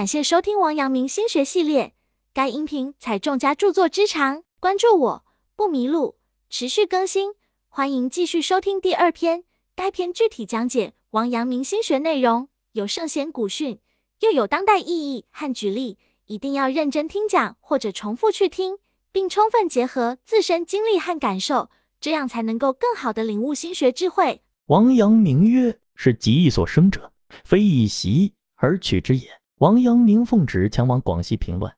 感谢收听王阳明心学系列，该音频采众家著作之长，关注我不迷路，持续更新，欢迎继续收听第二篇。该篇具体讲解王阳明心学内容，有圣贤古训，又有当代意义和举例，一定要认真听讲或者重复去听，并充分结合自身经历和感受，这样才能够更好的领悟心学智慧。王阳明曰：“是极易所生者，非以习而取之也。”王阳明奉旨前往广西平乱，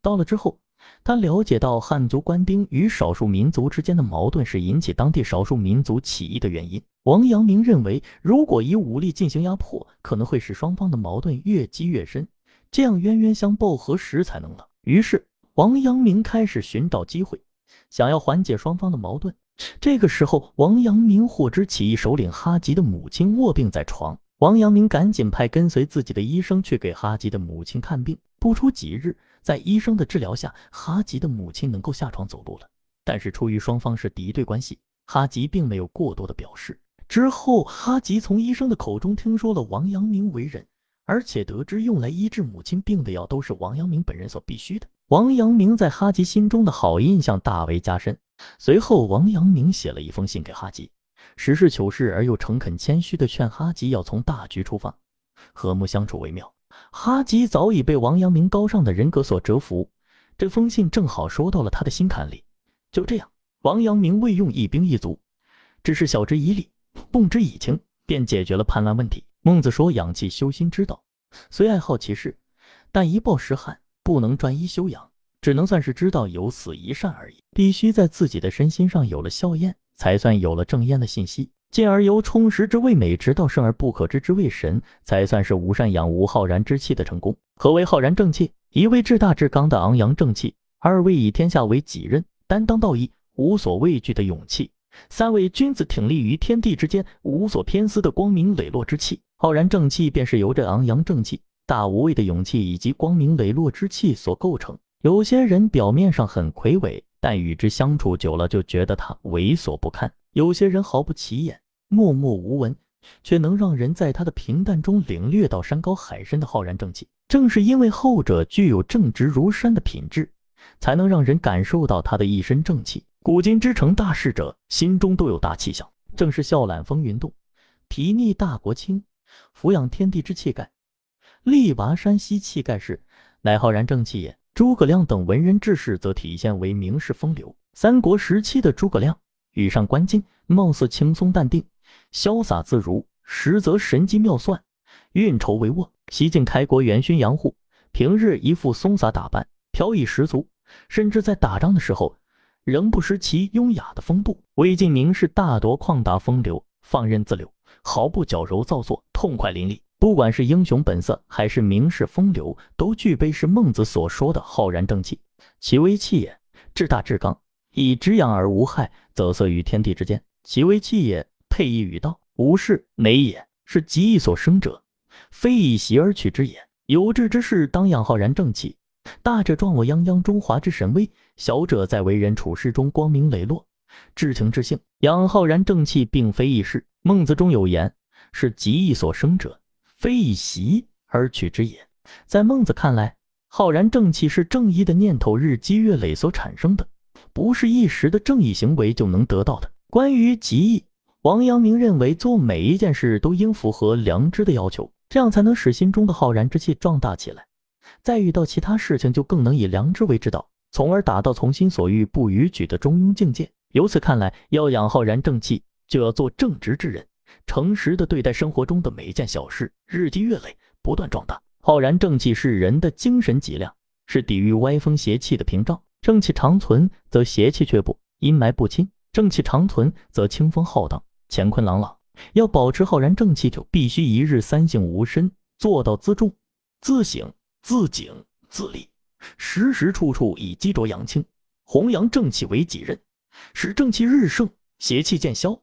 到了之后，他了解到汉族官兵与少数民族之间的矛盾是引起当地少数民族起义的原因。王阳明认为，如果以武力进行压迫，可能会使双方的矛盾越积越深，这样冤冤相报何时才能了？于是，王阳明开始寻找机会，想要缓解双方的矛盾。这个时候，王阳明获知起义首领哈吉的母亲卧病在床。王阳明赶紧派跟随自己的医生去给哈吉的母亲看病。不出几日，在医生的治疗下，哈吉的母亲能够下床走路了。但是出于双方是敌对关系，哈吉并没有过多的表示。之后，哈吉从医生的口中听说了王阳明为人，而且得知用来医治母亲病的药都是王阳明本人所必须的。王阳明在哈吉心中的好印象大为加深。随后，王阳明写了一封信给哈吉。实事求是而又诚恳谦虚地劝哈吉要从大局出发，和睦相处为妙。哈吉早已被王阳明高尚的人格所折服，这封信正好说到了他的心坎里。就这样，王阳明未用一兵一卒，只是晓之以理，动之以情，便解决了叛乱问题。孟子说：“养气修心之道，虽爱好其事，但一暴十汗，不能专一修养，只能算是知道有死一善而已。必须在自己的身心上有了效验。”才算有了正焉的信息，进而由充实之谓美，直到胜而不可知之谓神，才算是无善养无浩然之气的成功。何为浩然正气？一位至大至刚的昂扬正气，二位以天下为己任、担当道义、无所畏惧的勇气，三位君子挺立于天地之间、无所偏私的光明磊落之气。浩然正气便是由这昂扬正气、大无畏的勇气以及光明磊落之气所构成。有些人表面上很魁伟。但与之相处久了，就觉得他猥琐不堪。有些人毫不起眼，默默无闻，却能让人在他的平淡中领略到山高海深的浩然正气。正是因为后者具有正直如山的品质，才能让人感受到他的一身正气。古今之成大事者，心中都有大气象，正是笑揽风云动，睥睨大国轻，俯仰天地之气概，力拔山兮气盖世，乃浩然正气也。诸葛亮等文人志士则体现为名士风流。三国时期的诸葛亮，羽上关进，貌似轻松淡定、潇洒自如，实则神机妙算、运筹帷幄，西晋开国元勋杨户，平日一副松洒打扮，飘逸十足，甚至在打仗的时候，仍不失其优雅的风度。魏晋名士大多旷达风流，放任自流，毫不矫揉造作，痛快淋漓。不管是英雄本色，还是名士风流，都具备是孟子所说的浩然正气。其为气也，至大至刚，以直养而无害，则色于天地之间。其为气也，配以与道，无事馁也。是极易所生者，非以习而取之也。有志之士当养浩然正气，大者壮我泱泱中华之神威，小者在为人处事中光明磊落，至情至性。养浩然正气，并非易事。孟子中有言：是极易所生者。非以习而取之也。在孟子看来，浩然正气是正义的念头日积月累所产生的，不是一时的正义行为就能得到的。关于极义，王阳明认为做每一件事都应符合良知的要求，这样才能使心中的浩然之气壮大起来。再遇到其他事情，就更能以良知为指导，从而达到从心所欲不逾矩的中庸境界。由此看来，要养浩然正气，就要做正直之人。诚实的对待生活中的每一件小事，日积月累，不断壮大。浩然正气是人的精神脊梁，是抵御歪风邪气的屏障。正气长存，则邪气却不阴霾不侵；正气长存，则清风浩荡，乾坤朗朗。要保持浩然正气，就必须一日三省吾身，做到自重、自省、自警、自立，时时处处以积浊扬清，弘扬正气为己任，使正气日盛，邪气渐消。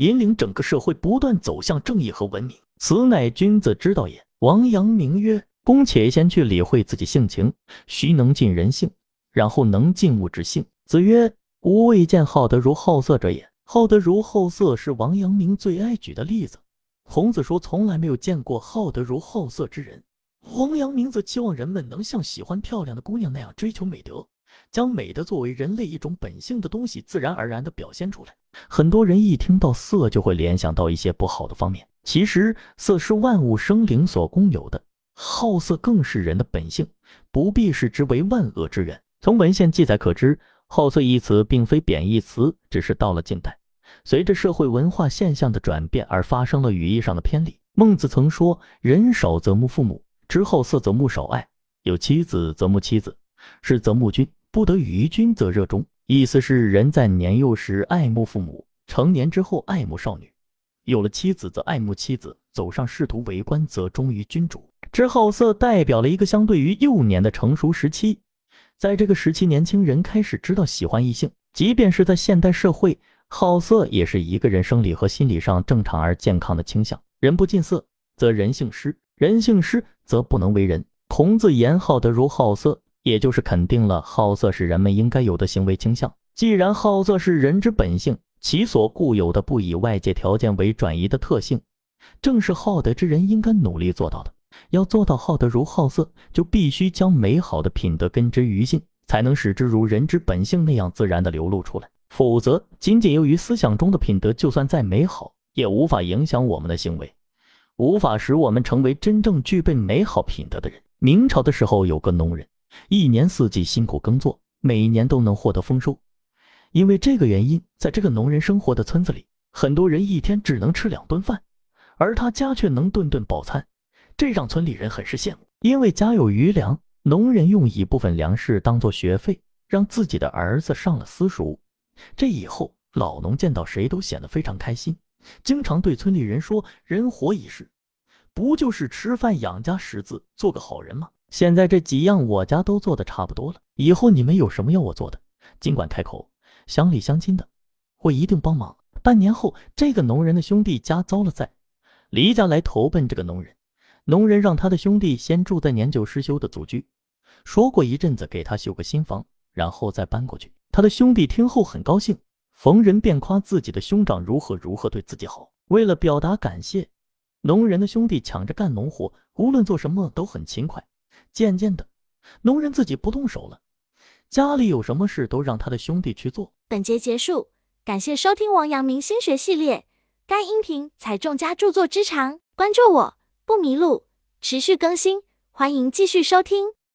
引领整个社会不断走向正义和文明，此乃君子之道也。王阳明曰：“公且先去理会自己性情，须能尽人性，然后能尽物之性。”子曰：“吾未见好德如好色者也。好德如好色是王阳明最爱举的例子。孔子说从来没有见过好德如好色之人。王阳明则期望人们能像喜欢漂亮的姑娘那样追求美德，将美德作为人类一种本性的东西，自然而然地表现出来。很多人一听到色，就会联想到一些不好的方面。其实，色是万物生灵所共有的，好色更是人的本性，不必视之为万恶之源。从文献记载可知，好色一词并非贬义词，只是到了近代，随着社会文化现象的转变而发生了语义上的偏离。孟子曾说：“人少则慕父母，知好色则慕少爱；有妻子则慕妻子，是则慕君，不得与君则热衷。”意思是人在年幼时爱慕父母，成年之后爱慕少女。有了妻子则爱慕妻子，走上仕途为官则忠于君主。之好色代表了一个相对于幼年的成熟时期，在这个时期，年轻人开始知道喜欢异性。即便是在现代社会，好色也是一个人生理和心理上正常而健康的倾向。人不近色，则人性失；人性失，则不能为人。孔子言好德如好色，也就是肯定了好色是人们应该有的行为倾向。既然好色是人之本性，其所固有的不以外界条件为转移的特性，正是好德之人应该努力做到的。要做到好德如好色，就必须将美好的品德根植于心，才能使之如人之本性那样自然的流露出来。否则，仅仅由于思想中的品德，就算再美好，也无法影响我们的行为，无法使我们成为真正具备美好品德的人。明朝的时候，有个农人，一年四季辛苦耕作，每一年都能获得丰收。因为这个原因，在这个农人生活的村子里，很多人一天只能吃两顿饭，而他家却能顿顿饱餐，这让村里人很是羡慕。因为家有余粮，农人用一部分粮食当做学费，让自己的儿子上了私塾。这以后，老农见到谁都显得非常开心，经常对村里人说：“人活一世，不就是吃饭养家识字，做个好人吗？现在这几样我家都做的差不多了，以后你们有什么要我做的，尽管开口。”乡里乡亲的，我一定帮忙。半年后，这个农人的兄弟家遭了灾，离家来投奔这个农人。农人让他的兄弟先住在年久失修的祖居，说过一阵子给他修个新房，然后再搬过去。他的兄弟听后很高兴，逢人便夸自己的兄长如何如何对自己好。为了表达感谢，农人的兄弟抢着干农活，无论做什么都很勤快。渐渐的，农人自己不动手了。家里有什么事都让他的兄弟去做。本节结束，感谢收听王阳明心学系列。该音频采众家著作之长，关注我不迷路，持续更新，欢迎继续收听。